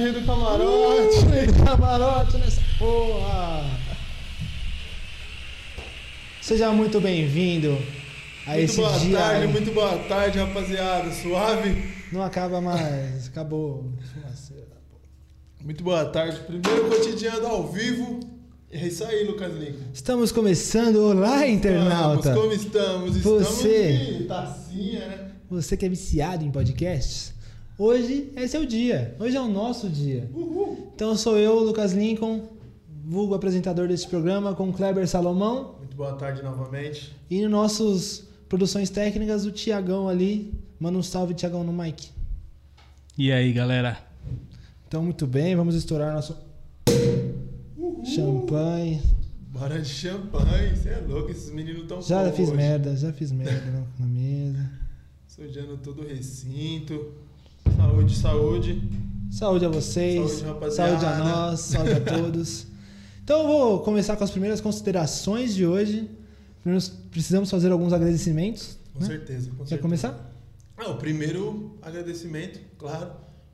rei do camarote. Uh, rei do camarote nessa porra. Seja muito bem-vindo a muito esse boa dia. tarde, aí. muito boa tarde, rapaziada. Suave? Não acaba mais, acabou. Muito boa tarde. Primeiro cotidiano ao vivo. É isso aí, Lucas Lincoln. Estamos começando. Olá, internauta. Estamos, como estamos? Você. Estamos de tacinha, né? Você que é viciado em podcasts, hoje é seu dia. Hoje é o nosso dia. Uhul. Então sou eu, Lucas Lincoln, vulgo apresentador desse programa, com Kleber Salomão Muito boa tarde novamente. e nos nossos produções técnicas, o Tiagão ali. Manda um salve, Tiagão, no mic. E aí, galera? Então, muito bem, vamos estourar nosso champanhe. Bora de champanhe. Você é louco, esses meninos estão Já fiz merda, já fiz merda na, na mesa. Sujando todo o recinto. Saúde, saúde. Saúde a vocês, Saúde, rapaziada. saúde a nós, saúde a todos. Então eu vou começar com as primeiras considerações de hoje. Primeiro, precisamos fazer alguns agradecimentos. Com né? certeza, com Quer certeza. começar? Ah, o primeiro agradecimento, claro,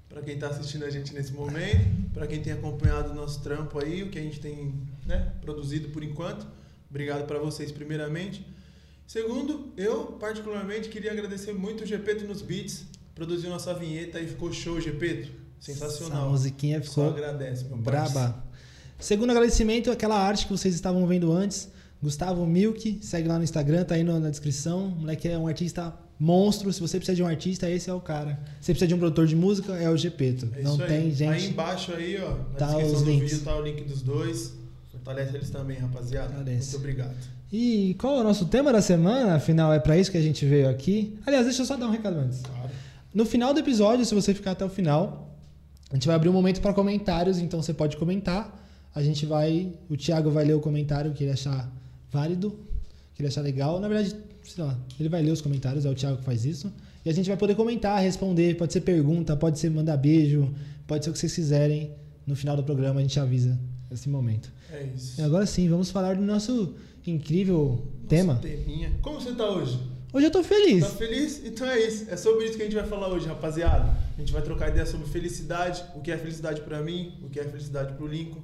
para quem está assistindo a gente nesse momento, para quem tem acompanhado o nosso trampo aí, o que a gente tem né, produzido por enquanto. Obrigado para vocês, primeiramente. Segundo, eu particularmente queria agradecer muito o Gepeto nos beats, produziu nossa vinheta e ficou show, Gepeto. Sensacional. Essa musiquinha Só ficou agradece, meu parceiro. braba. Segundo agradecimento, aquela arte que vocês estavam vendo antes. Gustavo Milk, segue lá no Instagram, tá aí na descrição. O moleque é um artista monstro. Se você precisa de um artista, esse é o cara. Se você precisa de um produtor de música, é o Gepeto. É Não aí. tem Aí gente. embaixo aí, ó, na Tá descrição do links. vídeo tá o link dos dois. Fortalece eles também, rapaziada. Fortalece. Muito obrigado. E qual é o nosso tema da semana? Afinal, é pra isso que a gente veio aqui. Aliás, deixa eu só dar um recado antes. Claro. No final do episódio, se você ficar até o final, a gente vai abrir um momento para comentários, então você pode comentar. A gente vai. O Thiago vai ler o comentário que ele achar válido, que ele achar legal. Na verdade, sei lá, ele vai ler os comentários, é o Thiago que faz isso. E a gente vai poder comentar, responder. Pode ser pergunta, pode ser mandar beijo, pode ser o que vocês quiserem. No final do programa a gente avisa esse momento. É isso. E agora sim, vamos falar do nosso incrível tema. Nosso teminha. Como você tá hoje? Hoje eu tô feliz. Tá feliz? Então é isso. É sobre isso que a gente vai falar hoje, rapaziada. A gente vai trocar ideia sobre felicidade, o que é felicidade pra mim, o que é felicidade pro Lincoln,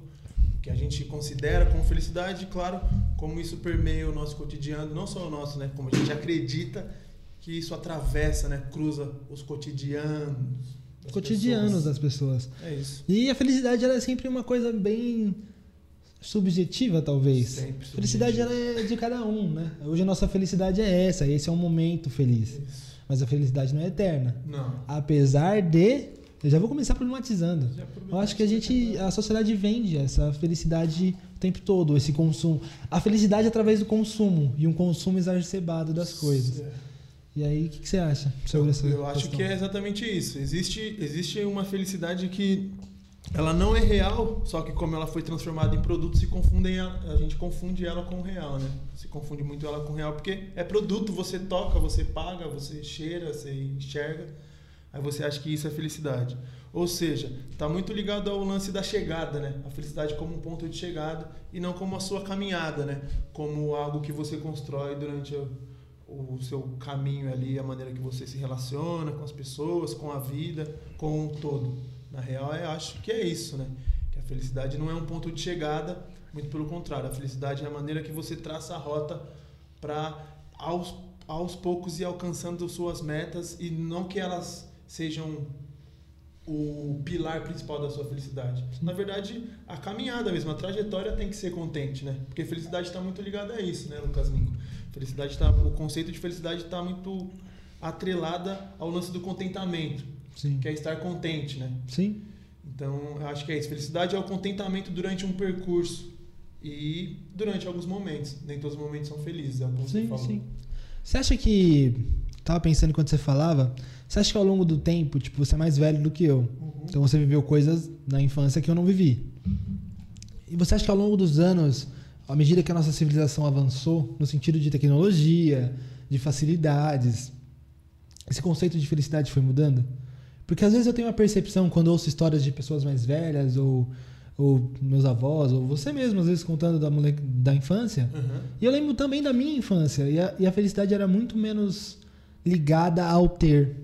o que a gente considera como felicidade e, claro, como isso permeia o nosso cotidiano, não só o nosso, né? Como a gente acredita que isso atravessa, né? Cruza os cotidianos. das Cotidianos pessoas. das pessoas. É isso. E a felicidade ela é sempre uma coisa bem subjetiva, talvez. Sempre Felicidade ela é de cada um, né? Hoje a nossa felicidade é essa, esse é um momento feliz. Isso. Mas a felicidade não é eterna. Não. Apesar de. Eu já vou começar problematizando. Eu acho que a gente. A sociedade vende essa felicidade o tempo todo, esse consumo. A felicidade através do consumo e um consumo exacerbado das coisas. É. E aí, o que, que você acha sobre eu, essa eu acho questão? que é exatamente isso. Existe, existe uma felicidade que ela não é real, só que como ela foi transformada em produto, se confundem a gente confunde ela com o real, né? Se confunde muito ela com o real porque é produto, você toca, você paga, você cheira, você enxerga, aí você acha que isso é felicidade. Ou seja, está muito ligado ao lance da chegada, né? A felicidade como um ponto de chegada e não como a sua caminhada, né? Como algo que você constrói durante o, o seu caminho ali, a maneira que você se relaciona com as pessoas, com a vida, com o todo. Na real, eu acho que é isso, né? Que a felicidade não é um ponto de chegada, muito pelo contrário. A felicidade é a maneira que você traça a rota para aos, aos poucos ir alcançando suas metas e não que elas sejam o pilar principal da sua felicidade. Na verdade, a caminhada mesmo, a trajetória tem que ser contente, né? Porque felicidade está muito ligada a isso, né, Lucas Lincoln? Felicidade tá, o conceito de felicidade está muito atrelada ao lance do contentamento, Sim. que é estar contente, né? Sim. Então, eu acho que é isso. Felicidade é o contentamento durante um percurso e durante alguns momentos. Nem todos os momentos são felizes, é o que você Sim, falou. sim. Você acha que. Tava pensando enquanto você falava. Você acha que ao longo do tempo, tipo, você é mais velho do que eu. Uhum. Então você viveu coisas na infância que eu não vivi. E você acha que ao longo dos anos, à medida que a nossa civilização avançou, no sentido de tecnologia, de facilidades, esse conceito de felicidade foi mudando? Porque às vezes eu tenho uma percepção quando ouço histórias de pessoas mais velhas, ou, ou meus avós, ou você mesmo, às vezes contando da, mole... da infância. Uhum. E eu lembro também da minha infância. E a, e a felicidade era muito menos ligada ao ter,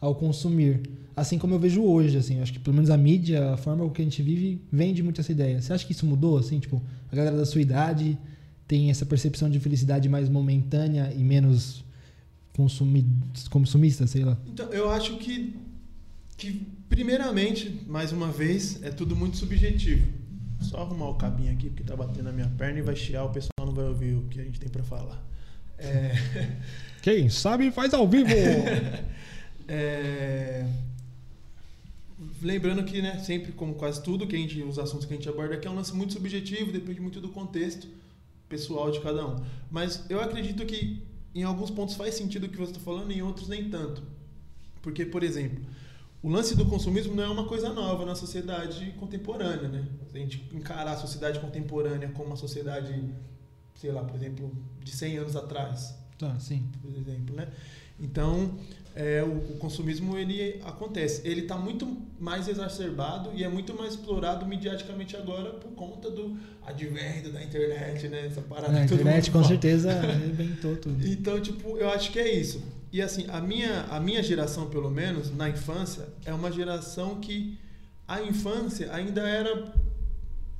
ao consumir. Assim como eu vejo hoje, assim, eu acho que pelo menos a mídia, a forma que a gente vive, vende muito essa ideia. Você acha que isso mudou, assim, tipo, a galera da sua idade tem essa percepção de felicidade mais momentânea e menos consumi consumista, sei lá? Então, eu acho que, que, primeiramente, mais uma vez, é tudo muito subjetivo. Só arrumar o cabinho aqui, porque tá batendo na minha perna e vai chiar, o pessoal não vai ouvir o que a gente tem para falar. É... Quem sabe faz ao vivo! é... Lembrando que, né, sempre como quase tudo que a gente, os assuntos que a gente aborda aqui é um lance muito subjetivo, depende muito do contexto pessoal de cada um. Mas eu acredito que em alguns pontos faz sentido o que você está falando, em outros nem tanto. Porque, por exemplo, o lance do consumismo não é uma coisa nova na sociedade contemporânea, né? Se a gente encarar a sociedade contemporânea como uma sociedade, sei lá, por exemplo, de 100 anos atrás. Tá, sim. Por exemplo, né? Então, é, o, o, consumismo ele acontece. Ele está muito mais exacerbado e é muito mais explorado mediaticamente agora por conta do advento da internet, né? Essa parada. É, a internet com fala. certeza arrebentou tudo. Então, tipo, eu acho que é isso. E assim, a minha, a minha geração, pelo menos, na infância, é uma geração que a infância ainda era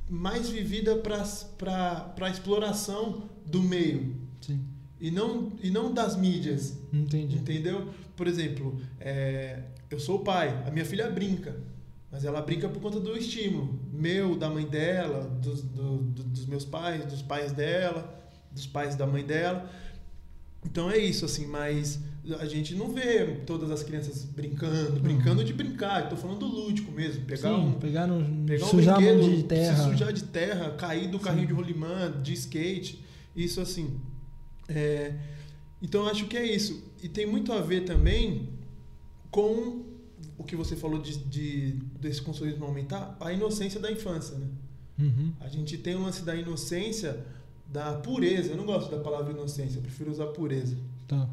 mais vivida para a exploração do meio. Sim. E não, e não das mídias. Entendi. Entendeu? Por exemplo, é, eu sou o pai, a minha filha brinca. Mas ela brinca por conta do estímulo. Meu, da mãe dela, dos, do, do, dos meus pais, dos pais dela, dos pais da mãe dela. Então é isso, assim, mas a gente não vê todas as crianças brincando, brincando de brincar. Estou falando do lúdico mesmo. Pegar Sim, um, pegar, no, pegar um sujar brinquedo, de terra. se sujar de terra, cair do carrinho Sim. de rolimã, de skate. Isso assim. É, então acho que é isso. E tem muito a ver também com o que você falou de, de desse consumismo aumentar, a inocência da infância, né? Uhum. A gente tem o lance da inocência, da pureza. Eu não gosto da palavra inocência, eu prefiro usar pureza. Tá.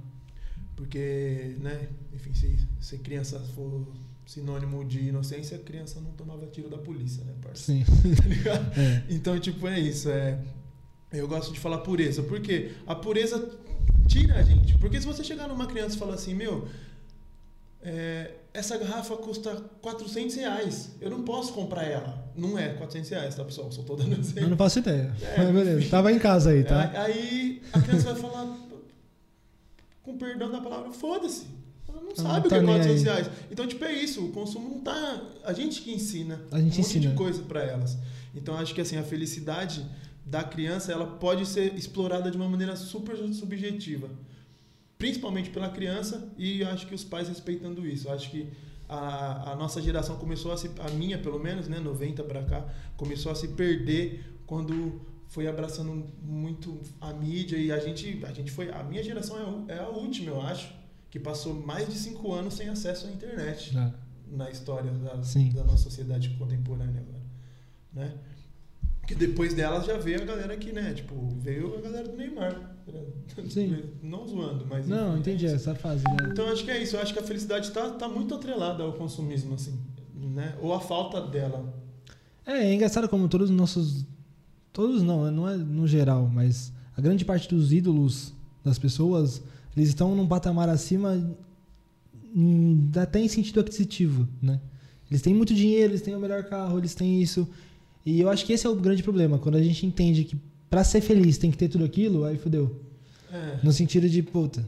Porque, né, enfim, se, se criança for sinônimo de inocência, criança não tomava tiro da polícia, né, parceiro? Sim. tá ligado? É. Então, tipo, é isso. É, eu gosto de falar pureza, porque a pureza tira a gente. Porque se você chegar numa criança e falar assim, meu, é, essa garrafa custa 400 reais, eu não posso comprar ela. Não é 400 reais, tá, pessoal? Só tô dando exemplo. Eu não faço ideia. É, Mas beleza, tava em casa aí, tá? Aí a criança vai falar, com perdão da palavra, foda-se. Ela não sabe não o tá que é 400 reais. Então, tipo, é isso. O consumo não tá. A gente que ensina a gente um ensina. monte de coisa para elas. Então, acho que assim, a felicidade da criança ela pode ser explorada de uma maneira super subjetiva, principalmente pela criança e acho que os pais respeitando isso. Acho que a, a nossa geração começou a se, a minha pelo menos, né, 90 para cá, começou a se perder quando foi abraçando muito a mídia e a gente, a gente foi, a minha geração é, é a última, eu acho, que passou mais de cinco anos sem acesso à internet é. na história da, da nossa sociedade contemporânea agora, né? Que depois delas já veio a galera que, né? Tipo, veio a galera do Neymar. Sim. Não zoando, mas. Não, enfim, entendi é essa fase, né? Então acho que é isso. Eu acho que a felicidade tá, tá muito atrelada ao consumismo, assim. Né? Ou a falta dela. É, é engraçado como todos os nossos. Todos não, não é no geral, mas a grande parte dos ídolos das pessoas, eles estão num patamar acima até em sentido aquisitivo, né? Eles têm muito dinheiro, eles têm o melhor carro, eles têm isso. E eu acho que esse é o grande problema. Quando a gente entende que para ser feliz tem que ter tudo aquilo, aí fodeu. É. No sentido de, puta,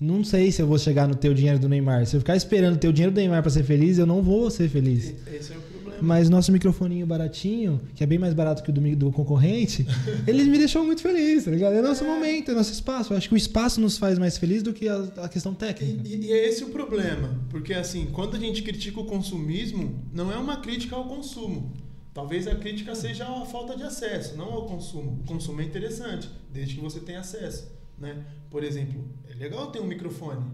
não sei se eu vou chegar no teu dinheiro do Neymar. Se eu ficar esperando ter o dinheiro do Neymar para ser feliz, eu não vou ser feliz. Esse é o problema. Mas nosso microfoninho baratinho, que é bem mais barato que o do, do concorrente, ele me deixou muito feliz, tá ligado? É nosso é. momento, é nosso espaço. Eu acho que o espaço nos faz mais feliz do que a, a questão técnica. E, e, é esse o problema. Porque, assim, quando a gente critica o consumismo, não é uma crítica ao consumo. Talvez a crítica seja a falta de acesso, não ao consumo. O consumo é interessante, desde que você tenha acesso. Né? Por exemplo, é legal ter um microfone.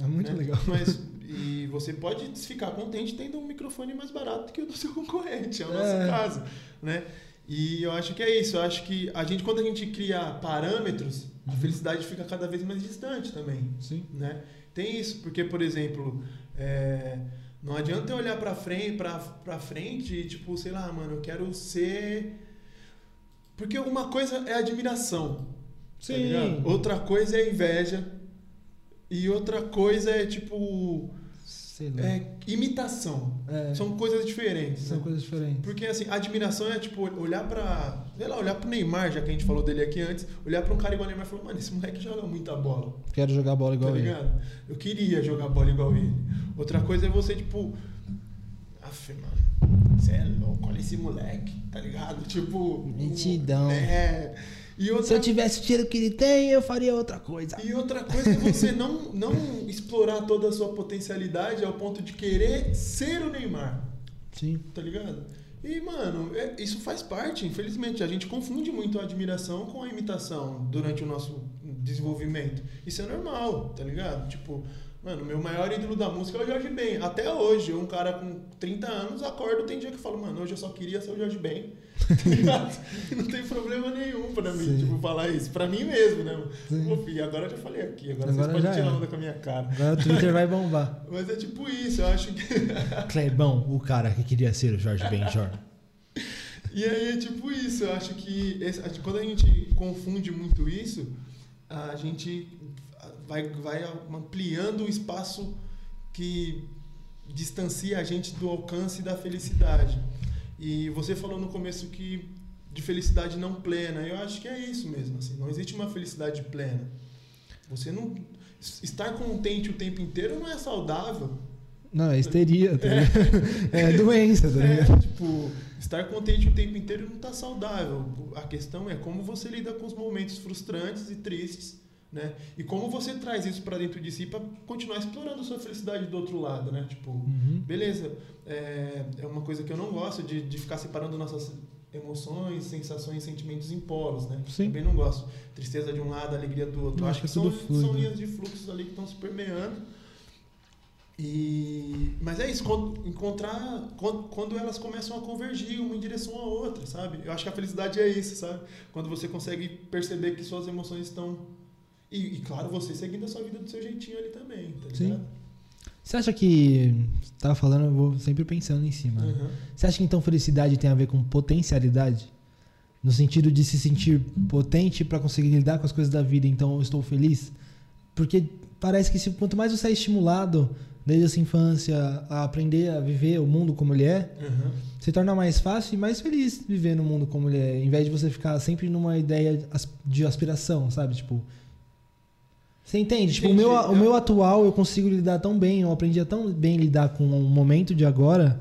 É muito né? legal. Mas, e você pode ficar contente tendo um microfone mais barato que o do seu concorrente, é o nosso É. caso. Né? E eu acho que é isso. Eu acho que a gente, quando a gente cria parâmetros, a felicidade fica cada vez mais distante também. Sim. Né? Tem isso, porque, por exemplo, é, não adianta eu olhar pra frente, pra, pra frente e, tipo, sei lá, mano, eu quero ser. Porque uma coisa é admiração. tá Sim. ligado? outra coisa é inveja. E outra coisa é, tipo. Lá. é, imitação. É, São coisas diferentes. são né? coisas diferentes. Porque assim, admiração é tipo olhar pra. Sei lá, olhar pro Neymar, já que a gente falou dele aqui antes, olhar pra um cara igual o Neymar e falar, mano, esse moleque joga muita bola. Quero jogar bola igual tá ele. ligado? Eu queria jogar bola igual ele. Outra coisa é você, tipo. Aff, mano, você é louco, olha esse moleque, tá ligado? Tipo. Mentidão. É. E outra, Se eu tivesse o tiro que ele tem, eu faria outra coisa. e outra coisa é você não, não explorar toda a sua potencialidade ao ponto de querer ser o Neymar. Sim. tá ligado? E, mano, é- isso faz parte, infelizmente. A gente confunde muito a admiração com a imitação durante o nosso desenvolvimento. Isso é normal, tá ligado? Tipo, mano, meu maior ídolo da música é o Jorge Ben. Até hoje, um cara com 30 anos, acordo, tem dia que eu falo, mano, hoje eu só queria ser o Jorge Ben. Não tem problema nenhum pra mim, Sim. tipo, falar isso. Pra mim mesmo, né? Sim. Pô, filho, agora eu já falei aqui, agora, Agora vocês podem tirar é. onda com a minha cara. Agora o Twitter vai bombar. Mas é tipo isso, eu acho que. Clebão, o cara que queria ser o Jorge Benjor. E aí é tipo isso, eu acho que esse- quando a gente confunde muito isso, a gente vai, vai ampliando o espaço que distancia a gente do alcance da felicidade. E você falou no começo que de felicidade não plena, eu acho que é isso mesmo, assim, não existe uma felicidade plena. Você não estar contente o tempo inteiro não é saudável. Não, é histeria, tá ligado? É doença, tá? É, tipo, estar contente o tempo inteiro não tá saudável. A questão é como você lida com os momentos frustrantes e tristes, né? E como você traz isso pra dentro de si pra continuar explorando a sua felicidade do outro lado, né? Tipo, Uhum. beleza, é, é uma coisa que eu não gosto de, de ficar separando nossas emoções, sensações, sentimentos em polos, né? Sim. Também não gosto. Tristeza de um lado, alegria do outro. Eu Acho que que é são, fluido. são linhas de fluxos ali que estão se permeando. E, mas é isso, encontrar quando, quando elas começam a convergir uma em direção à outra, sabe? Eu acho que a felicidade é isso, sabe? Quando você consegue perceber que suas emoções estão. E, e, claro, você seguindo a sua vida do seu jeitinho ali também, tá Sim. ligado? Você acha que. Você tava falando, eu vou sempre pensando em cima. Uhum. Você acha que então felicidade tem a ver com potencialidade? No sentido de se sentir potente para conseguir lidar com as coisas da vida, então eu estou feliz? Porque parece que se, quanto mais você é estimulado desde a sua infância a aprender a viver o mundo como ele é, Uhum. se torna mais fácil e mais feliz viver no mundo como ele é, em vez de você ficar sempre numa ideia de aspiração, sabe? Tipo. Você entende? Tipo, o meu, o meu atual eu consigo lidar tão bem, eu aprendi a tão bem lidar com o momento de agora,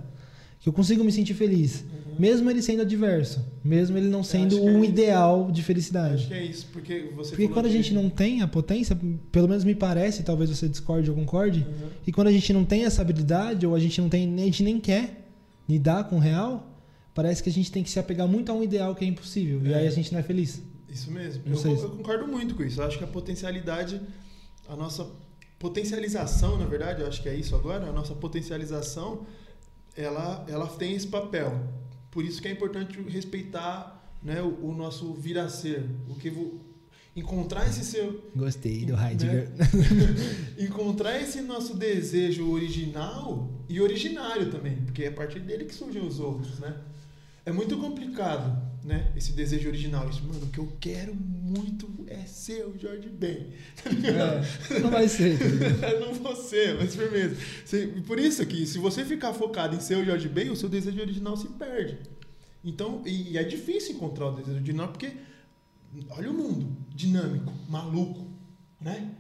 que eu consigo me sentir feliz. Uhum. Mesmo ele sendo adverso, mesmo ele não sendo acho que é um isso. ideal de Acho felicidade. que é isso, porque você Porque quando a gente não tem a potência, pelo menos me parece, talvez você discorde ou concorde, Uhum. e quando a gente não tem essa habilidade, ou a gente não tem, a gente nem quer lidar com o real, parece que a gente tem que se apegar muito a um ideal que é impossível. E É. aí a gente não é feliz. Isso mesmo. Eu, eu concordo muito com isso. Eu acho que a potencialidade, a nossa potencialização, na verdade, eu acho que é isso agora, a nossa potencialização, ela, ela tem esse papel. Por isso que é importante respeitar né, o, o nosso vir a ser. O que encontrar esse seu Gostei do Né? Heidegger. encontrar esse nosso desejo original e originário também, porque é a partir dele que surgem os outros, né? É muito complicado, né? Esse desejo original. Isso, mano, o que eu quero muito é ser o Jorge Ben. É, não vai ser. tá ligado? não você, mas firmeza. Por isso que, se você ficar focado em ser o Jorge Ben, o seu desejo original se perde. Então, e, é difícil encontrar o desejo original, porque olha o mundo dinâmico, maluco, né?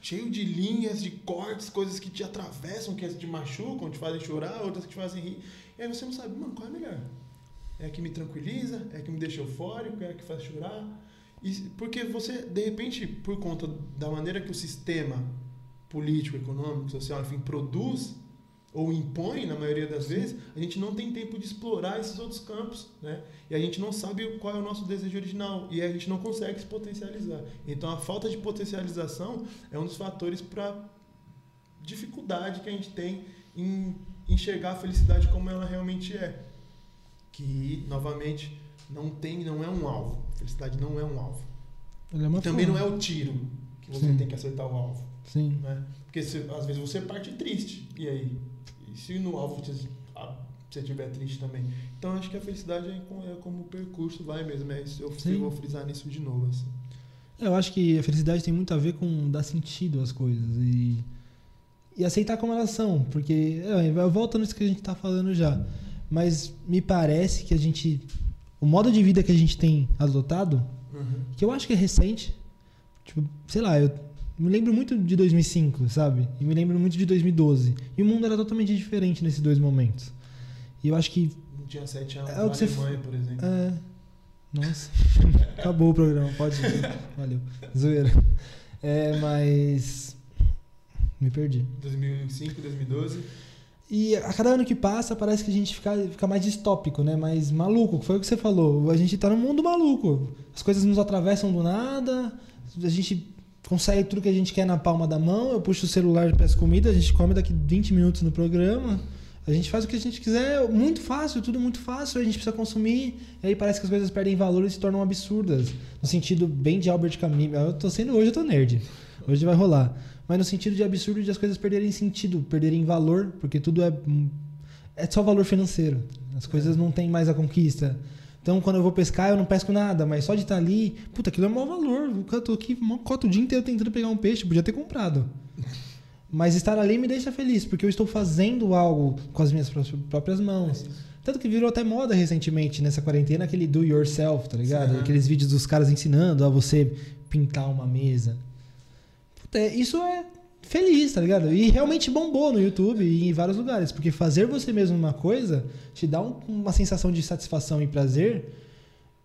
Cheio de linhas, de cortes, coisas que te atravessam, que te machucam, te fazem chorar, outras que te fazem rir. E aí você não sabe, mano, qual é melhor? É que me tranquiliza? É que me deixa eufórico? É que faz chorar? E, porque você, de repente, por conta da maneira que o sistema político, econômico, social, enfim, produz ou impõe, na maioria das vezes, a gente não tem tempo de explorar esses outros campos, né? E a gente não sabe qual é o nosso desejo original e a gente não consegue se potencializar. Então, a falta de potencialização é um dos fatores para dificuldade que a gente tem em enxergar a felicidade como ela realmente é. Que, novamente, não tem, não é um alvo. Felicidade não é um alvo. É E também não é o tiro que você Sim. tem que acertar o alvo. Sim. Né? Porque se- às vezes você parte triste. E aí? E se no alvo você, estiver triste também? Então acho que a felicidade é, com- é como o percurso vai mesmo. É isso, eu, vou frisar nisso de novo. Assim. Eu acho que a felicidade tem muito a ver com dar sentido às coisas. E e aceitar como elas são, porque é, eu volto nisso que a gente tá falando já, mas me parece que a gente o modo de vida que a gente tem adotado, Uhum. que eu acho que é recente, tipo, sei lá, eu me lembro muito de 2005, sabe? E me lembro muito de 2012. E o mundo era totalmente diferente nesses dois momentos. E eu acho que Não tinha sete anos É na o que você Alemanha, por exemplo. é. Nossa. Acabou o programa, pode ir. Valeu. Zoeira. É, mas. Me perdi. 2005, 2012. E a cada ano que passa, parece que a gente fica, fica mais distópico, né? Mais maluco. Foi o que você falou. A gente tá num mundo maluco. As coisas nos atravessam do nada. A gente consegue tudo que a gente quer na palma da mão. Eu puxo o celular e peço comida. A gente come daqui 20 minutos no programa. A gente faz o que a gente quiser, muito fácil, tudo muito fácil. A gente precisa consumir. E aí parece que as coisas perdem valor e se tornam absurdas. No sentido bem de Albert Camus. Eu tô sendo hoje, eu tô nerd. Hoje vai rolar. Mas no sentido de absurdo de as coisas perderem sentido, perderem valor, porque tudo é é só valor financeiro. As coisas não têm mais a conquista. Então, quando eu vou pescar, eu não pesco nada, mas só de estar ali, puta, aquilo é o maior valor. Eu tô aqui, mó cota o dia inteiro tentando pegar um peixe, podia ter comprado. Mas estar ali me deixa feliz, porque eu estou fazendo algo com as minhas pró- próprias mãos. Tanto que virou até moda recentemente nessa quarentena, aquele do yourself, tá ligado? Sim. Aqueles vídeos dos caras ensinando a você pintar uma mesa. É- isso é feliz, tá ligado? E realmente bombou no YouTube e em vários lugares, porque fazer você mesmo uma coisa te dá um- uma sensação de satisfação e prazer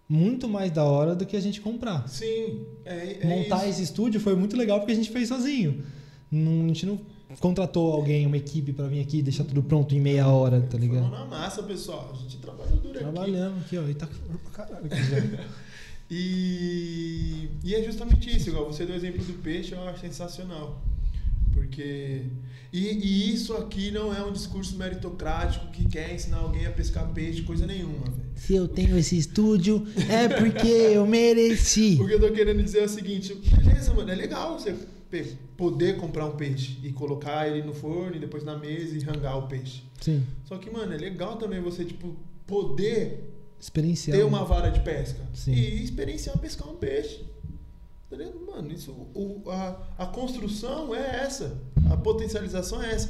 muito mais da hora do que a gente comprar. Sim, é, é Montar isso. esse estúdio foi muito legal porque a gente fez sozinho. Não- a gente não contratou alguém, uma equipe pra vir aqui e deixar tudo pronto em meia hora, tá Foi ligado? na massa, pessoal. A gente trabalha duro aqui. Trabalhamos aqui, ó, e tá calor pra caralho aqui já. E, e é justamente isso, igual você deu o exemplo do peixe, eu acho sensacional. Porque. E, e isso aqui não é um discurso meritocrático que quer ensinar alguém a pescar peixe, coisa nenhuma, velho. Se eu tenho esse estúdio, é porque eu mereci. O que eu tô querendo dizer é o seguinte, beleza, mano, é legal você poder comprar um peixe e colocar ele no forno e depois na mesa e rangar o peixe. Sim, Só que, mano, é legal também você, tipo, poder experiencial. ter uma vara de pesca Sim. e experienciar pescar um peixe. Tá ligado? Mano, isso, o, a, a construção é essa. A potencialização é essa.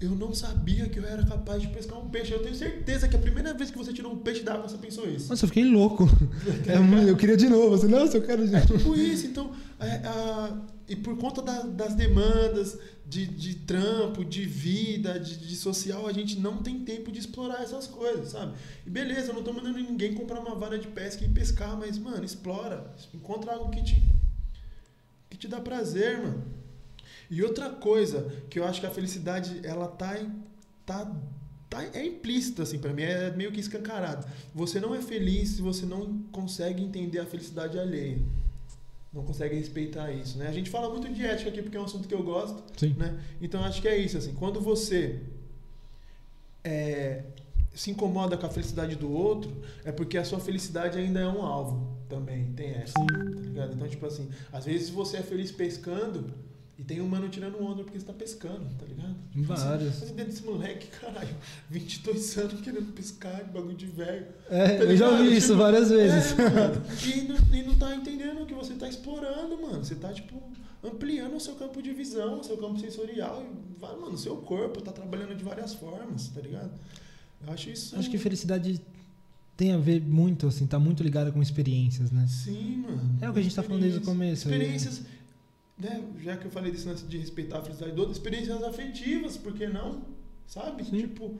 Eu não sabia que eu era capaz de pescar um peixe. Eu tenho certeza que a primeira vez que você tirou um peixe da água, você pensou isso. Nossa, eu fiquei louco. É, eu queria de novo. Assim, Nossa, eu quero de É novo. tipo isso, então. é, a- e por conta da- das demandas de, de trampo, de vida, de, de social, a gente não tem tempo de explorar essas coisas, sabe? E beleza, eu não tô mandando ninguém comprar uma vara de pesca e pescar, mas, mano, explora. Encontra algo que te, que te dá prazer, mano. E outra coisa que eu acho que a felicidade, ela tá, tá, tá é implícita, assim, pra mim, é meio que escancarado. Você não é feliz se você não consegue entender a felicidade alheia. Não consegue respeitar isso, né? A gente fala muito de ética aqui porque é um assunto que eu gosto, Sim. né? Então acho que é isso, assim, quando você é, se incomoda com a felicidade do outro, é porque a sua felicidade ainda é um alvo também, tem essa, tá ligado? Então, tipo assim, às vezes você é feliz pescando e tem um mano tirando onda porque você tá pescando, tá ligado? Tipo assim, Vários. Mas dentro desse moleque, caralho, 22 anos querendo pescar, bagulho de velho. É, Tá eu já ouvi isso Tipo, várias vezes. é, mano. e, não, e não tá entendendo que você tá explorando, mano. Você tá, tipo, ampliando o seu campo de visão, o seu campo sensorial. E vai, mano, o seu corpo tá trabalhando de várias formas, tá ligado? Eu acho isso. Acho que felicidade tem a ver muito, assim, tá muito ligada com experiências, né? Sim, mano. É o que a gente tá falando desde o começo. Experiências, né? Já que eu falei disso antes de respeitar a felicidade do outro, experiências afetivas, por que não? Sabe? Sim. Tipo,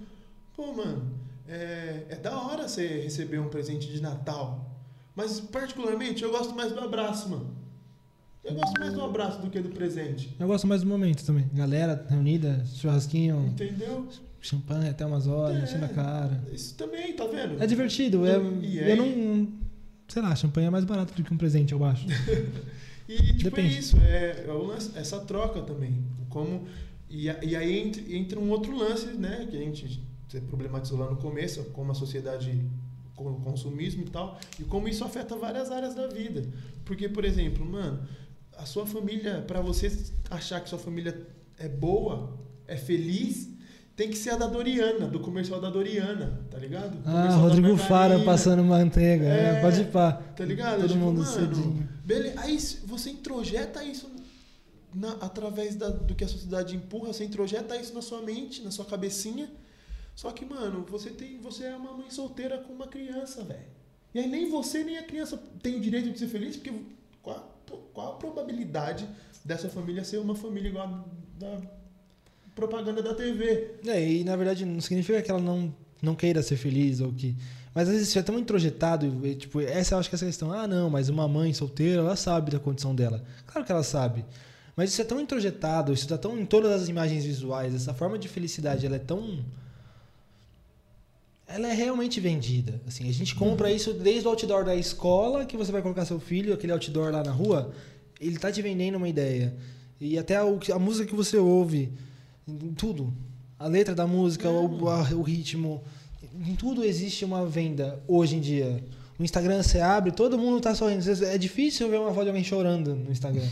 pô, mano, é, é da hora você receber um presente de Natal. Mas, particularmente, eu gosto mais do abraço, mano. Eu gosto mais do abraço do que do presente. Eu gosto mais do momento também. Galera reunida, churrasquinho, Entendeu? champanhe até umas horas, É. enchendo a cara. Isso também, tá vendo? É divertido. É, E eu aí- não. Sei lá, champanhe é mais barato do que um presente, eu acho. E tipo, Depende. é isso, é, é lance- essa troca também. Como, e, e aí entra, entra um outro lance, né? Que a gente problematizou lá no começo, como a sociedade com o consumismo e tal, e como isso afeta várias áreas da vida. Porque, por exemplo, mano, a sua família, para você achar que sua família é boa, é feliz, tem que ser a da Doriana, do comercial da Doriana, tá ligado? Ah, Rodrigo Fara passando manteiga. É, É, pode ir pá. Tá ligado? Todo Tipo, mundo mano, cedinho. Beleza. Aí você introjeta isso na- através da- do que a sociedade empurra, você introjeta isso na sua mente, na sua cabecinha. Só que, mano, você tem, você é uma mãe solteira com uma criança, velho. E aí nem você nem a criança tem o direito de ser feliz, porque qual, a- qual a probabilidade dessa família ser uma família igual a da propaganda da TV? É, e na verdade não significa que ela não, não queira ser feliz ou que. Mas às vezes isso é tão introjetado, e, tipo, essa eu acho que essa questão, ah, não, mas uma mãe solteira, ela sabe da condição dela. Claro que ela sabe. Mas isso é tão introjetado, isso está tão em todas as imagens visuais, essa forma de felicidade, ela é tão. Ela é realmente vendida. Assim, a gente compra isso desde o outdoor da escola, que você vai colocar seu filho, aquele outdoor lá na rua, ele tá te vendendo uma ideia. E até que- a música que você ouve, em tudo. A letra da música, o, a- o ritmo. Em tudo existe uma venda hoje em dia. O Instagram você abre, todo mundo tá sorrindo. É difícil ver uma foto de alguém chorando no Instagram.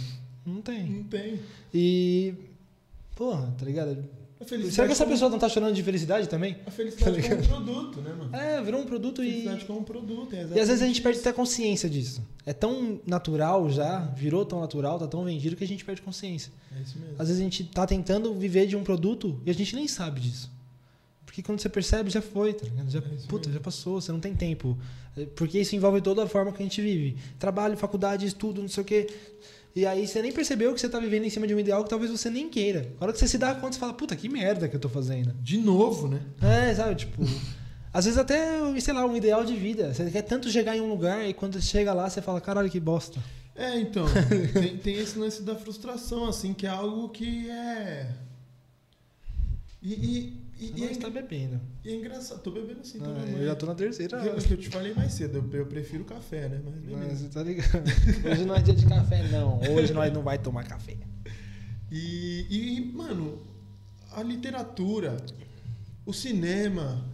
Não tem. Não tem. E. Porra, tá ligado? Felicidade Será que essa como- pessoa não tá chorando de felicidade também? A felicidade Tá como um produto, né, mano? É, virou um produto A e. felicidade como um produto, é E às vezes a gente perde até consciência disso. É tão natural já, virou tão natural, tá tão vendido que a gente perde consciência. É isso mesmo. Às vezes a gente tá tentando viver de um produto e a gente nem sabe disso. Porque quando você percebe, já foi, tá ligado? Já, É puta, mesmo. já passou, você não tem tempo. É, Porque isso envolve toda a forma que a gente vive. Trabalho, faculdade, estudo, não sei o quê. E aí você nem percebeu que você tá vivendo em cima de um ideal que talvez você nem queira. A hora que você se dá conta, você fala, puta, que merda que eu tô fazendo. De novo, né? É, sabe, tipo. Às vezes até, sei lá, um ideal de vida. Você quer tanto chegar em um lugar e quando você chega lá, você fala, caralho, que bosta. É, então, tem, tem esse lance da frustração, assim, que é algo que é. E, e, e, e é, Você tá bebendo. e é engraçado. Tô bebendo sim, tô Ah, eu já tô na terceira. É que eu te falei mais cedo, eu, eu prefiro café, né? Mas Mas beleza. você tá ligado. Hoje não é dia de café, não. Hoje nós não vai tomar café. E, e, mano, a literatura, o cinema,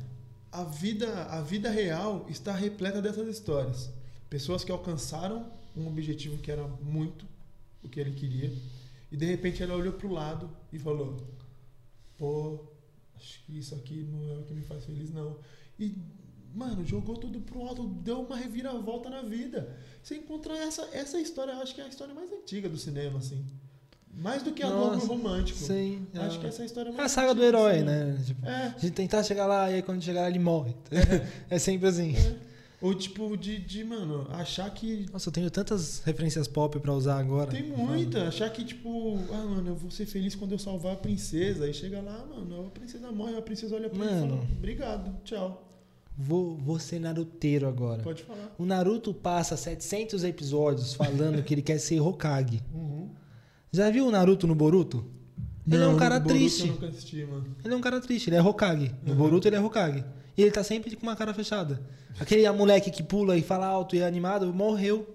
a vida, a vida real está repleta dessas histórias. Pessoas que alcançaram um objetivo que era muito o que ele queria. E de repente ela olhou pro lado e falou: Pô, acho que isso aqui não é o que me faz feliz, não. E, mano, jogou tudo pro alto, deu uma reviravolta na vida. Você encontra essa, essa história, eu acho que é a história mais antiga do cinema, assim. Mais do que a do Nossa, romântico. Sim. Acho que essa é a história É mais a saga do herói, cinema. né? Tipo, É. De tentar chegar lá e aí quando chegar lá ele morre. É sempre assim. é. Ou tipo, de, de, mano, achar que. Nossa, eu tenho tantas referências pop pra usar agora. Tem muita. Achar que, tipo, ah, mano, eu vou ser feliz quando eu salvar a princesa. Aí chega lá, mano, a princesa morre, a princesa olha pra ele e Mano. fala, obrigado, tchau. Vou, vou ser naruteiro agora. Pode falar. O Naruto passa 700 episódios falando que ele quer ser Hokage. Uhum. Já viu o Naruto no Boruto? Ele é um Não, cara no Boruto triste. Assisti, mano. Ele é um cara triste, ele é Hokage. No Uhum. Boruto ele é Hokage. E ele tá sempre com uma cara fechada. Aquele moleque que pula e fala alto e é animado, morreu.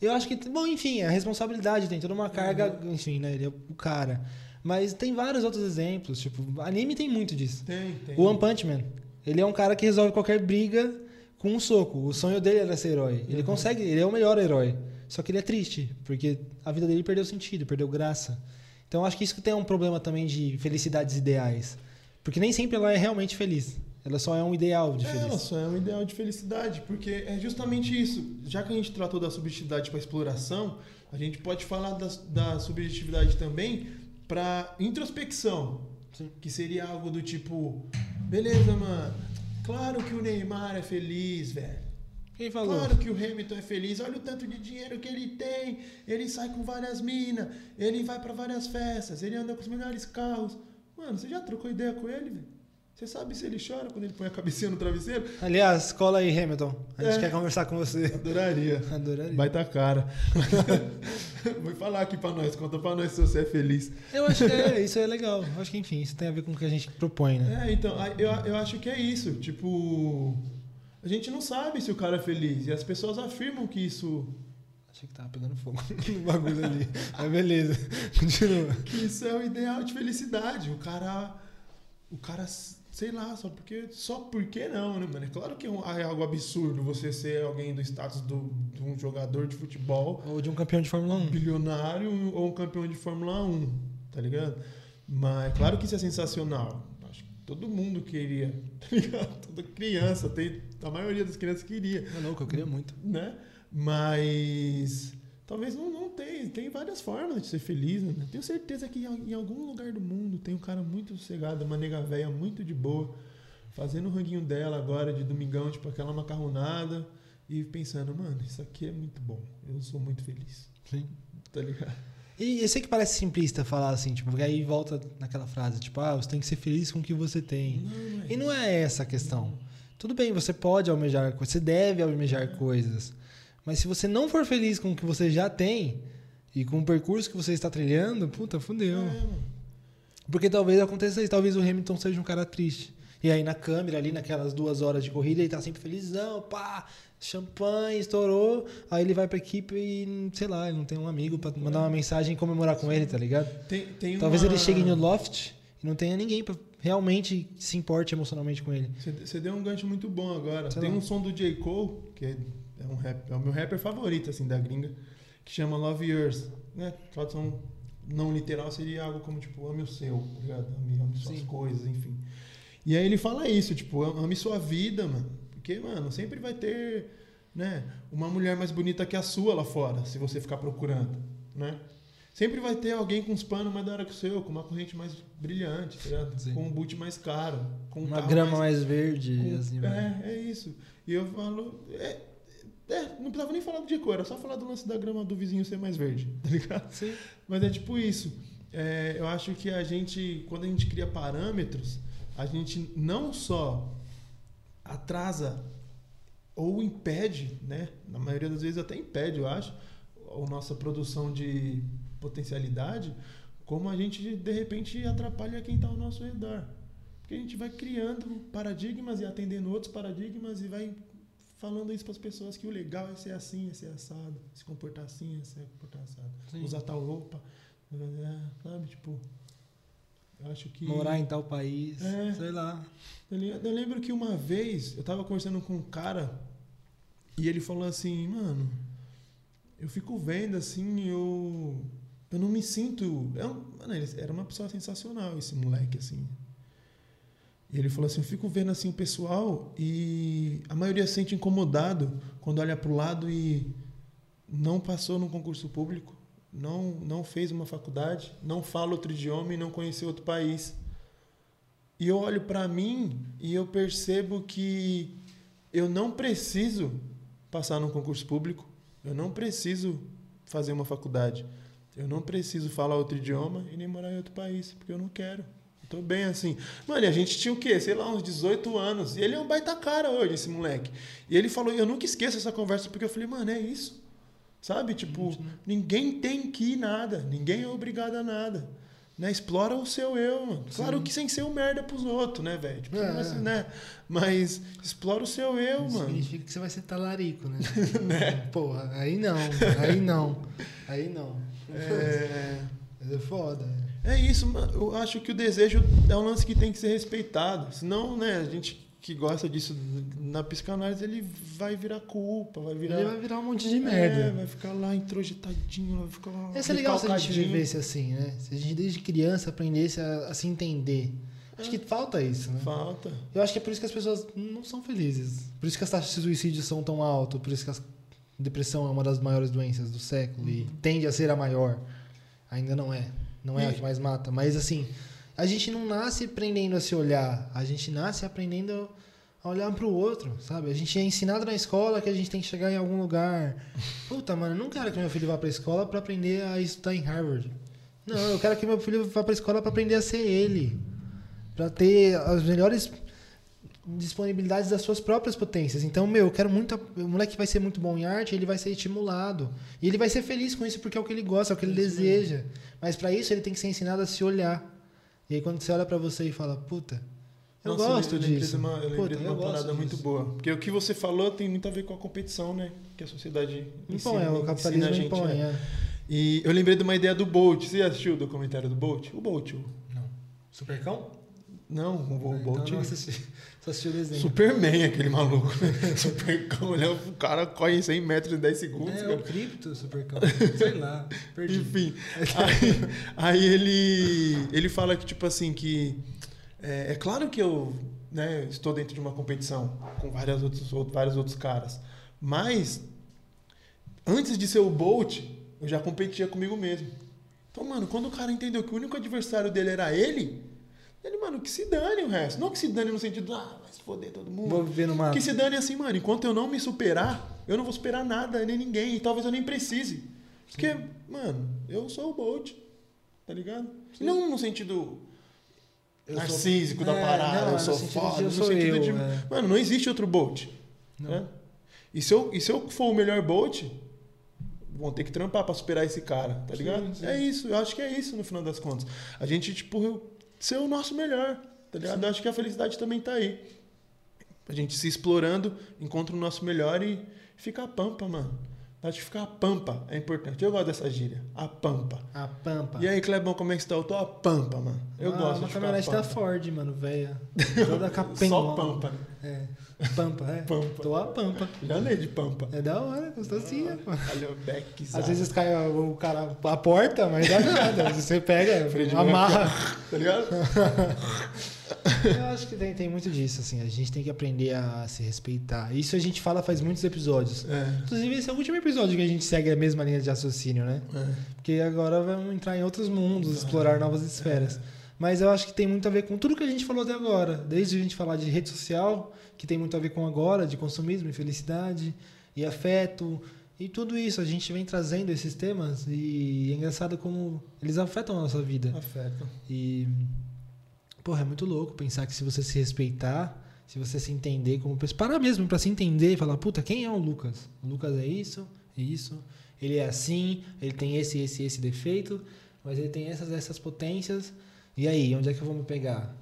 Eu acho que, bom, enfim, é a responsabilidade, tem toda uma carga, Uhum. enfim, né? Ele é o cara. Mas tem vários outros exemplos, tipo, anime tem muito disso. Tem, tem. O One Punch Man, ele é um cara que resolve qualquer briga com um soco. O sonho dele era ser herói. Ele Uhum. consegue, ele é o melhor herói. Só que ele é triste, porque a vida dele perdeu sentido, perdeu graça. Então acho que isso que tem um problema também de felicidades ideais. Porque nem sempre ela é realmente feliz. Ela só é um ideal de É, feliz. ela só é um ideal de felicidade, porque é justamente isso. Já que a gente tratou da subjetividade para exploração, a gente pode falar da, da subjetividade também para introspecção, Sim. que seria algo do tipo, beleza, mano. Claro que o Neymar é feliz, velho. Quem falou? Claro que o Hamilton é feliz. Olha o tanto de dinheiro que ele tem. Ele sai com várias minas. Ele vai para várias festas. Ele anda com os melhores carros. Mano, você já trocou ideia com ele, velho? Você sabe se ele chora quando ele põe a cabecinha no travesseiro? Aliás, cola aí, Hamilton. A gente É. quer conversar com você. Adoraria. Adoraria. Baita cara. Vou falar aqui pra nós. Conta pra nós se você é feliz. Eu acho que é, isso é legal. Eu acho que, enfim, isso tem a ver com o que a gente propõe, né? É, então, eu, eu acho que é isso. Tipo, a gente não sabe se o cara é feliz. E as pessoas afirmam que isso Achei que tava pegando fogo no bagulho ali. Mas beleza. Continua. que isso é o ideal de felicidade. O cara. O cara, sei lá, só porque. Só porque não, né, mano? É claro que é um- é algo absurdo você ser alguém do status do, de um jogador de futebol Ou de um campeão de Fórmula 1. bilionário ou um campeão de Fórmula 1, tá ligado? Mas claro que isso é sensacional. Acho que todo mundo queria, tá ligado? Toda criança, tem, a maioria das crianças queria É louco, eu queria muito. né? Mas Talvez não, não tenha. Tem várias formas de ser feliz, né? Tenho certeza que em algum lugar do mundo tem um cara muito sossegado, uma nega velha muito de boa, fazendo o ranguinho dela agora de domingão, tipo aquela macarronada, e pensando, mano, isso aqui é muito bom. Eu sou muito feliz. Sim. Tá ligado? E eu sei que parece simplista falar assim, tipo, porque aí volta naquela frase, tipo, ah, você tem que ser feliz com o que você tem. Não, é E não é essa a questão. Tudo bem, você pode almejar coisas, você deve almejar coisas. Mas se você não for feliz com o que você já tem e com o percurso que você está trilhando, puta, fudeu. É. Porque talvez aconteça isso, talvez o Hamilton seja um cara triste. E aí na câmera, ali naquelas duas horas de corrida, ele tá sempre felizão, pá, champanhe, estourou. Aí ele vai pra equipe e, sei lá, ele não tem um amigo pra mandar uma mensagem e comemorar com ele, tá ligado? Tem, tem Talvez uma- ele chegue no loft e não tenha ninguém pra realmente se importe emocionalmente com ele. Você- Você deu um gancho muito bom agora. Sei Tem lá. um som do J. Cole, que é, um rap, é o meu rapper favorito, assim, da gringa, que chama Love Yours. Né? Tradução não literal seria algo como, tipo, ame o seu, tá ligado? Ame, ame suas Sim. coisas, enfim. E aí ele fala isso, tipo, ame sua vida, mano. Porque, mano, sempre vai ter, né, uma mulher mais bonita que a sua lá fora, se você ficar procurando, né? Sempre vai ter alguém com os panos mais da hora que o seu, com uma corrente mais brilhante, tá. Com um boot mais caro, com um Uma grama mais mais verde, com- assim, é, é isso. E eu falo. É, é, não precisava nem falar de cor, era só falar do lance da grama do vizinho ser mais verde, tá ligado? Sim. Mas é tipo isso. É, eu acho que a gente, quando a gente cria parâmetros, a gente não só atrasa ou impede, né? Na maioria das vezes até impede, eu acho, a nossa produção de potencialidade, como a gente de repente atrapalha quem está ao nosso redor. Porque a gente vai criando paradigmas e atendendo outros paradigmas e vai falando isso para as pessoas que o legal é ser assim, é ser assado, se comportar assim, é se comportar assado, Sim. usar tal roupa, é, sabe? Tipo, eu acho que Morar em tal país, É. sei lá. eu le- eu lembro que uma vez eu tava conversando com um cara e ele falou assim, mano, eu fico vendo assim, eu. Eu não me sinto. É um- mano, era uma pessoa sensacional, esse moleque, assim. E ele falou assim: eu fico vendo assim o pessoal e a maioria se sente incomodado quando olha pro lado e não passou num concurso público, não, não fez uma faculdade, não fala outro idioma e não conheceu outro país. E eu olho para mim e eu percebo que eu não preciso passar num concurso público, eu não preciso fazer uma faculdade, eu não preciso falar outro idioma e nem morar em outro país, porque eu não quero. Tô bem assim. Mano, e a gente tinha o quê? Sei lá, uns 18 anos. E ele é um baita cara hoje, esse moleque. E ele falou, eu nunca esqueço essa conversa, porque eu falei, mano, é isso. Sabe? Tipo, ninguém tem que ir nada, ninguém é obrigado a nada. Né? Explora o seu eu, mano. Claro que sem ser um merda pros outros, né, velho? Tipo, É. mas, né? mas explora o seu eu, Não mano. Significa que você vai ser talarico, né? Porra, aí não, aí não. Aí não. É, Mas é foda. É isso, mano. Eu acho que o desejo é um lance que tem que ser respeitado. Senão, né, a gente que gosta disso na psicanálise, ele vai virar culpa, vai virar. Ele vai virar um monte de É, merda. vai ficar lá introjetadinho, vai ficar lá. Ia ser legal se a gente vivesse assim, né? Se a gente desde criança aprendesse a, a se entender. Acho que falta isso, né? Falta. Eu acho que é por isso que as pessoas não são felizes. Por isso que as taxas de suicídio são tão altas. Por isso que a depressão é uma das maiores doenças do século e tende a ser a maior. Ainda não é. Não é a E- que mais mata. Mas assim, a gente não nasce aprendendo a se olhar. A gente nasce aprendendo a olhar pro outro, sabe? A gente é ensinado na escola que a gente tem que chegar em algum lugar. Puta, mano, eu não quero que meu filho vá pra escola pra aprender a estudar em Harvard. Não, eu quero que meu filho vá pra escola pra aprender a ser ele. Pra ter as melhores disponibilidades das suas próprias potências. Então, meu, eu quero muito. O moleque vai ser muito bom em arte, ele vai ser estimulado. E ele vai ser feliz com isso porque é o que ele gosta, é o que ele deseja. Mas pra isso ele tem que ser ensinado a se olhar. E aí quando você olha pra você e fala, puta, eu Nossa, gosto eu disso. De uma, eu lembrei Puta, de uma parada muito boa. Porque o que você falou tem muito a ver com a competição, né? Que a sociedade Impõe, ensina, é, o ensina capitalismo a gente, impõe. né? é. E eu lembrei de uma ideia do Bolt. Você assistiu o documentário do Bolt? O Bolt. o- Supercão? Não, o, o Então Bolt. não assisti. Só assisti o desenho. Superman, aquele maluco. Supercão, olha, o cara corre 100 metros em 10 segundos. É, cara. o cripto, Supercão. Sei lá, perdi. Enfim, aí, aí ele, ele fala que, tipo assim, que é, é claro que eu né, estou dentro de uma competição com várias outros, outros- vários outros caras, mas antes de ser o Bolt, Eu já competia comigo mesmo. Então, mano, quando o cara entendeu que o único adversário dele era ele, ele, mano, que se dane o resto. Não que se dane no sentido, ah, vai se foder todo mundo. Vou viver no mato. Que se dane assim, mano, enquanto eu não me superar, eu não vou superar nada, nem ninguém. E talvez eu nem precise. Porque, mano, eu sou o Bolt. Tá ligado? Não no sentido Eu sou- narcísico da É, parada, não, eu sou foda, eu no sou sentido eu, de. é. Mano, não existe outro Bolt. Não. né? E, se eu, e se eu for o melhor Bolt, vão ter que trampar pra superar esse cara, tá Sim, ligado? sim. É isso, eu acho que é isso no final das contas. A gente, tipo, ser o nosso melhor, tá ligado? Eu acho que a felicidade também tá aí. A gente se explorando, encontra o nosso melhor e fica a pampa, mano. Acho que ficar a pampa é importante. Eu gosto dessa gíria, a pampa. A pampa. E aí, Clebão, como é que você tá? Eu tô a pampa, mano. Eu ah, gosto de ficar a da pampa. Ford, mano, velha. Toda capenga. Só pampa, né? É. Pampa, é. Pampa. Tô a pampa. Já andei de pampa. É da hora, gostosinha. Olha o beck, Às vezes cai o cara a porta, mas dá nada. Você pega, amarra. Tá ligado? Eu acho que tem, tem muito disso, assim. A gente tem que aprender a se respeitar. Isso a gente fala faz muitos episódios. É. Inclusive, esse é o último episódio que a gente segue a mesma linha de raciocínio, né? é. Porque agora vamos entrar em outros mundos, explorar novas esferas. Mas eu acho que tem muito a ver com tudo que a gente falou até agora. Desde a gente falar de rede social, que tem muito a ver com agora, de consumismo e felicidade, e afeto, e tudo isso. A gente vem trazendo esses temas e é engraçado como eles afetam a nossa vida. Afeto. E, porra, é muito louco pensar que se você se respeitar, se você se entender como pessoa, parar mesmo pra se entender e falar, puta, quem é o Lucas? O Lucas é isso, é isso, ele é assim, ele tem esse, esse, esse defeito, mas ele tem essas, essas potências. E aí, onde é que eu vou me pegar?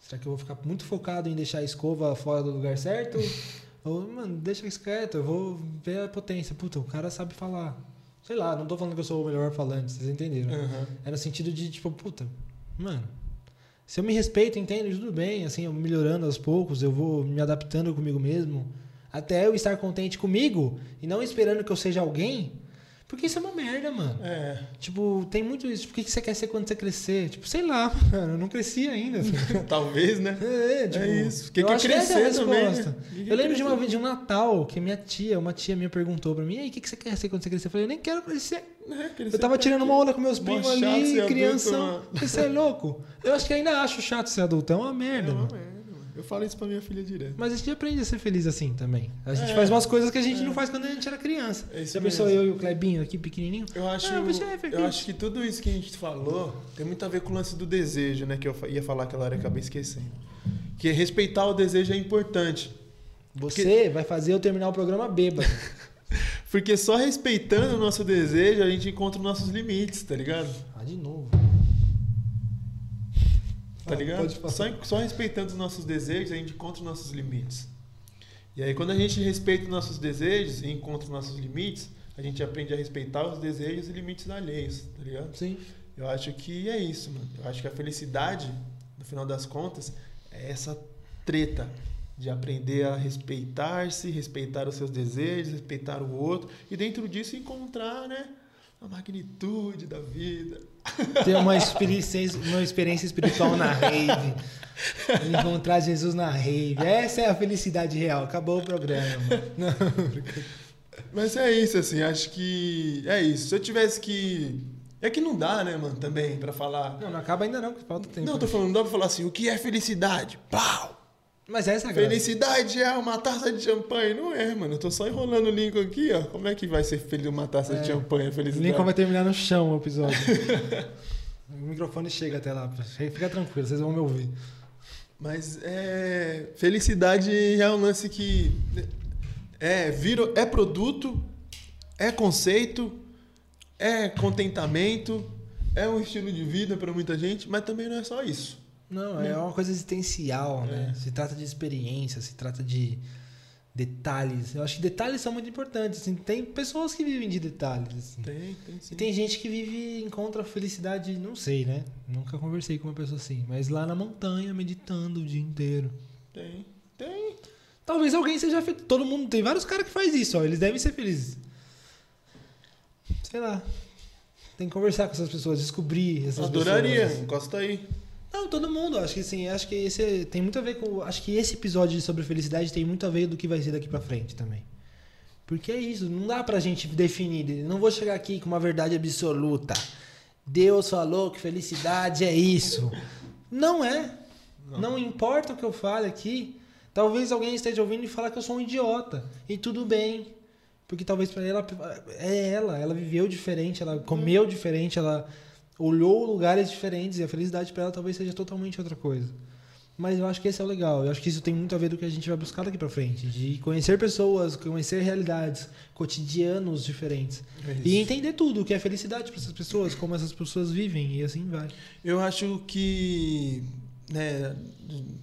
Será que eu vou ficar muito focado em deixar a escova fora do lugar certo? Ou, mano, deixa isso quieto, eu vou ver a potência. Puta, o cara sabe falar. Sei lá, não tô falando que eu sou o melhor falante, vocês entenderam. Aham. É no sentido de, tipo, puta, mano, se eu me respeito, entende? Tudo bem, assim, eu melhorando aos poucos, eu vou me adaptando comigo mesmo, até eu estar contente comigo e não esperando que eu seja alguém, porque isso é uma merda, mano. É. Tipo, tem muito isso. Tipo, o que que você quer ser quando você crescer? Tipo, sei lá, mano, eu não cresci ainda. Talvez, né? É, tipo, É isso. O que eu que é acho que essa é crescer também, né? resposta. Que que Eu é lembro de uma vez de um Natal que minha tia, uma tia minha perguntou pra mim: e aí, o que que você quer ser quando você crescer? Eu falei: eu nem quero crescer. É, crescer Eu tava tirando uma onda com meus primos ali, criança. Você é louco? Eu acho que ainda acho chato ser adulto, é uma É merda, uma mano. merda. Eu falo isso pra minha filha direto. Mas a gente aprende a ser feliz assim também. A gente É. faz umas coisas que a gente É. não faz quando a gente era criança. É Já pensou eu e o Clebinho aqui pequenininho? Eu acho, Ah, é eu acho que tudo isso que a gente falou tem muito a ver com o lance do desejo, né? Que eu ia falar aquela hora e acabei esquecendo. Que respeitar o desejo é importante. Você vai fazer eu terminar o programa bêbado. Porque só respeitando o nosso desejo a gente encontra os nossos limites, tá ligado? Ah, de novo. Tá Ah, ligado? Só, só respeitando os nossos desejos a gente encontra os nossos limites. E aí quando a gente respeita os nossos desejos e encontra os nossos limites, a gente aprende a respeitar os desejos e limites alheios, tá ligado? Sim. Eu acho que é isso, mano. Eu acho que a felicidade, no final das contas, é essa treta de aprender a respeitar-se, respeitar os seus desejos, respeitar o outro e dentro disso encontrar, né, a magnitude da vida. Ter uma experiência, uma experiência espiritual na rave. Encontrar Jesus na rave. Essa é a felicidade real. Acabou o programa. Não. Mas é isso, assim, acho que é isso. Se eu tivesse que. É que não dá, né, mano, também, pra falar. Não, não acaba ainda não, que falta tempo. Não, tô falando, não dá pra falar assim, o que é felicidade? Pau! Mas essa é a. Felicidade é uma taça de champanhe. Não é, mano. Eu tô só enrolando o Lincoln aqui, ó. Como é que vai ser feliz uma taça É. de champanhe? Felicidade. Lincoln vai terminar no chão o episódio. o microfone chega até lá. Fica tranquilo, vocês vão me ouvir. Mas é. Felicidade é um lance que. É, vira, é produto, é conceito, é contentamento, é um estilo de vida para muita gente, mas também não é só isso. Não, é uma coisa existencial, né? É. Se trata de experiência, se trata de detalhes. Eu acho que detalhes são muito importantes. Assim. Tem pessoas que vivem de detalhes. assim. Tem, tem sim. E tem gente que vive, encontra felicidade, não sei, né? Nunca conversei com uma pessoa assim, mas lá na montanha, meditando o dia inteiro. Tem, tem. Talvez alguém seja feliz. Todo mundo tem vários caras que faz isso, ó. Eles devem ser felizes. Sei lá. Tem que conversar com essas pessoas, descobrir essas Adoraria. pessoas. Encosta aí. Não, todo mundo. Acho que sim. Acho que esse tem muito a ver com. Acho que esse episódio sobre felicidade tem muito a ver do que vai ser daqui pra frente também. Porque é isso, não dá pra gente definir. Não vou chegar aqui com uma verdade absoluta. Deus falou que felicidade é isso. Não é. Não, não importa o que eu fale aqui. Talvez alguém esteja ouvindo e falar que eu sou um idiota. E tudo bem. Porque talvez para ela é ela, ela viveu diferente, ela comeu diferente, ela olhou lugares diferentes e a felicidade para ela talvez seja totalmente outra coisa. Mas eu acho que esse é o legal. Eu acho que isso tem muito a ver com o que a gente vai buscar daqui para frente, de conhecer pessoas, conhecer realidades, cotidianos diferentes é e entender tudo o que é felicidade para essas pessoas, como essas pessoas vivem e assim vai. Eu acho que, né,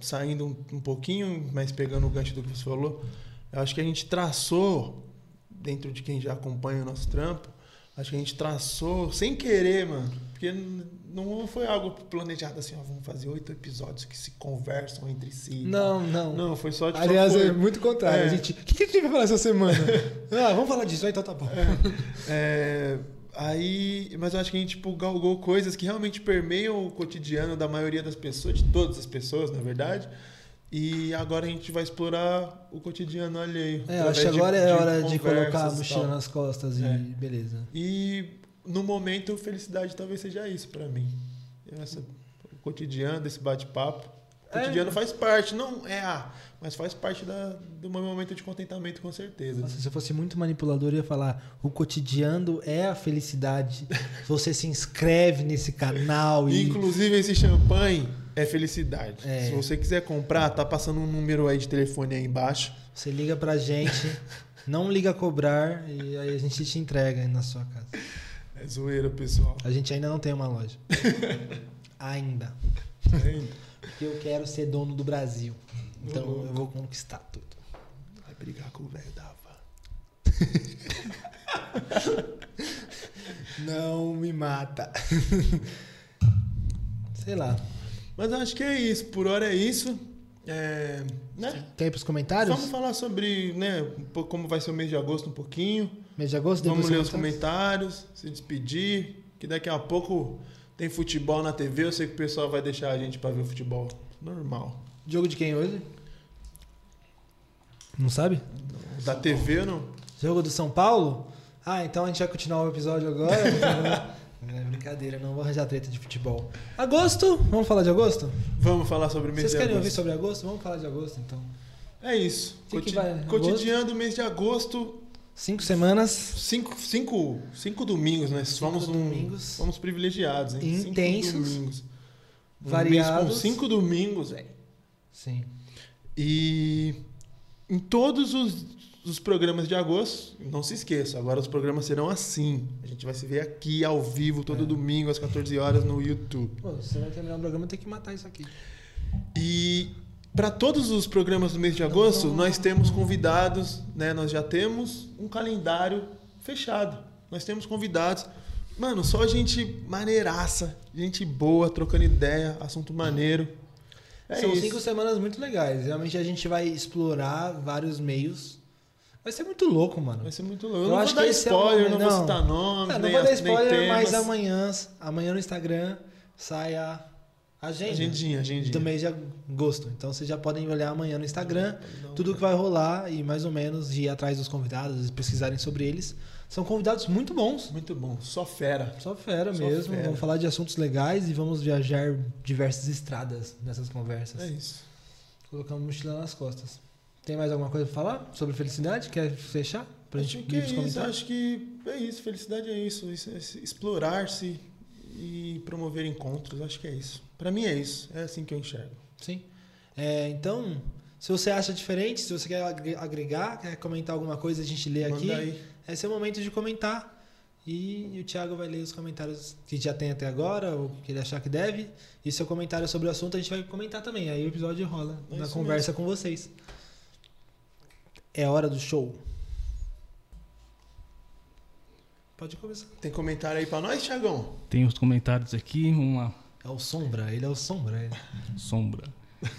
saindo um, um pouquinho, mas pegando o gancho do que você falou, eu acho que a gente traçou dentro de quem já acompanha o nosso trampo, acho que a gente traçou sem querer, mano, porque não foi algo planejado assim, ó, vamos fazer oito episódios que se conversam entre si. Não, não. Não, foi só... Tipo, Aliás, foi... é muito contrário. É. A gente, o que, que a gente vai falar essa semana? ah, vamos falar disso, então tá bom. É, é, aí, mas eu acho que a gente tipo, galgou coisas que realmente permeiam o cotidiano da maioria das pessoas, de todas as pessoas, na verdade. E agora a gente vai explorar o cotidiano alheio. É, acho que agora de, é hora de, de colocar a mochila nas costas e é. beleza. E no momento, felicidade talvez seja isso para mim. Essa, o cotidiano, desse bate-papo. O é. cotidiano é. faz parte, não é a, mas faz parte da, do meu momento de contentamento, com certeza. Nossa, se eu fosse muito manipulador, eu ia falar: o cotidiano é a felicidade. Você se inscreve nesse canal. E... Inclusive, esse champanhe é felicidade. É. Se você quiser comprar, tá passando um número aí de telefone aí embaixo. Você liga pra gente, não liga a cobrar e aí a gente te entrega na sua casa. É zoeira, pessoal. A gente ainda não tem uma loja. ainda. Ainda. Porque eu quero ser dono do Brasil. Então uhum. eu vou conquistar tudo. Vai brigar com o velho da Não me mata. Sei lá. Mas acho que é isso. Por hora é isso. É, né? Quer para os comentários? Vamos falar sobre né, como vai ser o mês de agosto um pouquinho. Mês de agosto, Vamos ler os comentários, se despedir. Que daqui a pouco tem futebol na TV. Eu sei que o pessoal vai deixar a gente para ver o futebol normal. Jogo de quem hoje? Não sabe? Da TV ou não? Jogo do São Paulo? Ah, então a gente vai continuar o episódio agora. É brincadeira, não vou arranjar treta de futebol. Agosto? Vamos falar de agosto? Vamos falar sobre o mês Vocês de querem agosto. ouvir sobre agosto? Vamos falar de agosto então. É isso. Coti vai? Cotidiano do mês de agosto. Cinco semanas. Cinco, cinco, cinco domingos, né? Cinco somos domingos. Um, somos privilegiados, hein? Intensos. Cinco domingos. Um variados. com cinco domingos, velho. Sim. E em todos os dos programas de agosto, não se esqueça, agora os programas serão assim. A gente vai se ver aqui ao vivo todo é. domingo às 14 horas no YouTube. Pô, você vai terminar o programa, tem que matar isso aqui. E para todos os programas do mês de agosto, não, não, nós temos convidados, né? Nós já temos um calendário fechado. Nós temos convidados. Mano, só gente maneiraça, gente boa, trocando ideia, assunto maneiro. É São isso. cinco semanas muito legais. Realmente a gente vai explorar vários meios Vai ser muito louco, mano. Vai ser muito louco. Eu, eu não acho vou dar que spoiler, é não, não vou citar nomes. Não, não vou dar spoiler, mas amanhã, amanhã no Instagram sai a agenda. Agendinha, agendinha. Do mês de agosto. Então vocês já podem olhar amanhã no Instagram tudo que vai rolar e mais ou menos ir atrás dos convidados e pesquisarem sobre eles. São convidados muito bons. Muito bom. Só fera. Só fera Só mesmo. Fera. Vamos falar de assuntos legais e vamos viajar diversas estradas nessas conversas. É isso. Colocamos mochila nas costas. Tem mais alguma coisa para falar sobre felicidade? Quer fechar? Pra acho gente que é isso, acho que é isso. Felicidade é isso. isso é explorar-se e promover encontros. Acho que é isso. Para mim é isso. É assim que eu enxergo. Sim. É, então, se você acha diferente, se você quer agregar, quer comentar alguma coisa, a gente lê aqui. Aí. Esse é o momento de comentar. E, e, o Thiago vai ler os comentários que já tem até agora, ou que ele achar que deve. E seu comentário sobre o assunto a gente vai comentar também. Aí o episódio rola é na conversa mesmo. com vocês. É hora do show. Pode começar. Tem comentário aí pra nós, Thiagão? Tem os comentários aqui, uma. É o Sombra, ele é o Sombra. Ele. Sombra.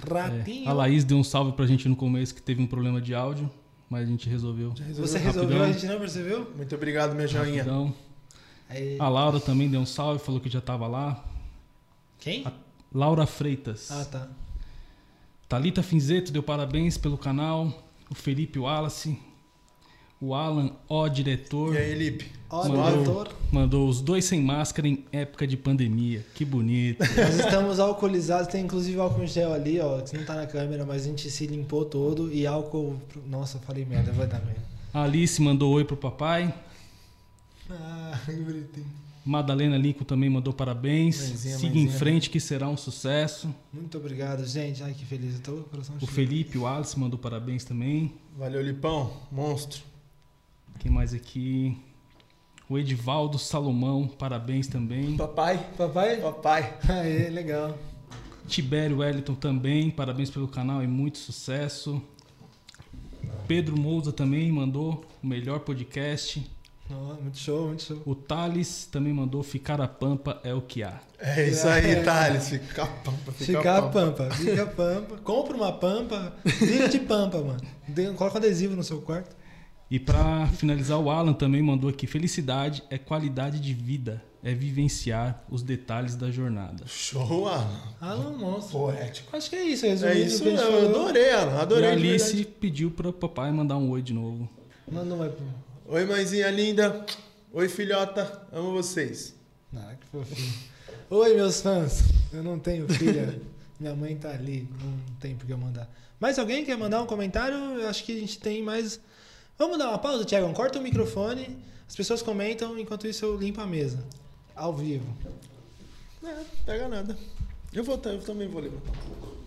Ratinho. É, a Laís deu um salve pra gente no começo que teve um problema de áudio, mas a gente resolveu. resolveu Você resolveu, rapidão. a gente não percebeu? Muito obrigado, minha joinha. A Laura também deu um salve, falou que já tava lá. Quem? A Laura Freitas. Ah, tá. Talita Finzeto deu parabéns pelo canal o Felipe Wallace, O Alan, ó diretor, E aí, Lipe? Ó, Mandou. diretor. mandou os dois sem máscara em época de pandemia. Que bonito. Nós estamos alcoolizados, tem inclusive álcool em gel ali, ó, que não tá na câmera, mas a gente se limpou todo e álcool. Nossa, falei merda, vai dar merda. A Alice mandou oi pro papai. Ah, que bonitinho. Madalena Lincoln também mandou parabéns. Mãezinha, Siga em frente que será um sucesso. Muito obrigado, gente. Ai, que feliz. Eu tô com o coração O cheio. Felipe, o Alice mandou parabéns também. Valeu, Lipão. Monstro. Quem mais aqui? O Edivaldo Salomão, parabéns também. Papai. Papai? Papai. Aê, legal. Tibério Wellington também, parabéns pelo canal e muito sucesso. Pedro Mouza também mandou o melhor podcast. Ó, muito show, muito show. O Thales também mandou Ficar a Pampa é o que há. É isso aí, É. Thales. Fica a pampa, fica, Fica a a pampa. pampa, fica a pampa. Compra uma pampa, vive de pampa, mano. Coloca um adesivo no seu quarto. E pra finalizar, o Alan também mandou aqui: felicidade é qualidade de vida, é vivenciar os detalhes da jornada. Show, Alan. Ah, não, monstro. Poético. Acho que é isso, É isso a. Eu adorei, Alan. E Adorei. a de Alice pediu pro papai mandar um oi de novo. Não, não vai pro. Oi, mãezinha linda. Oi, filhota. Amo vocês. Ah, que fofinho. Oi, meus fãs. Eu não tenho filha. Minha mãe tá ali. Não tem por que eu mandar. Mais alguém quer mandar um comentário? Eu acho que a gente tem mais. Vamos dar uma pausa, Thiago? Corta o microfone. As pessoas comentam, enquanto isso eu limpo a mesa. Ao vivo. É, pega nada. Eu vou, eu também vou levantar um pouco.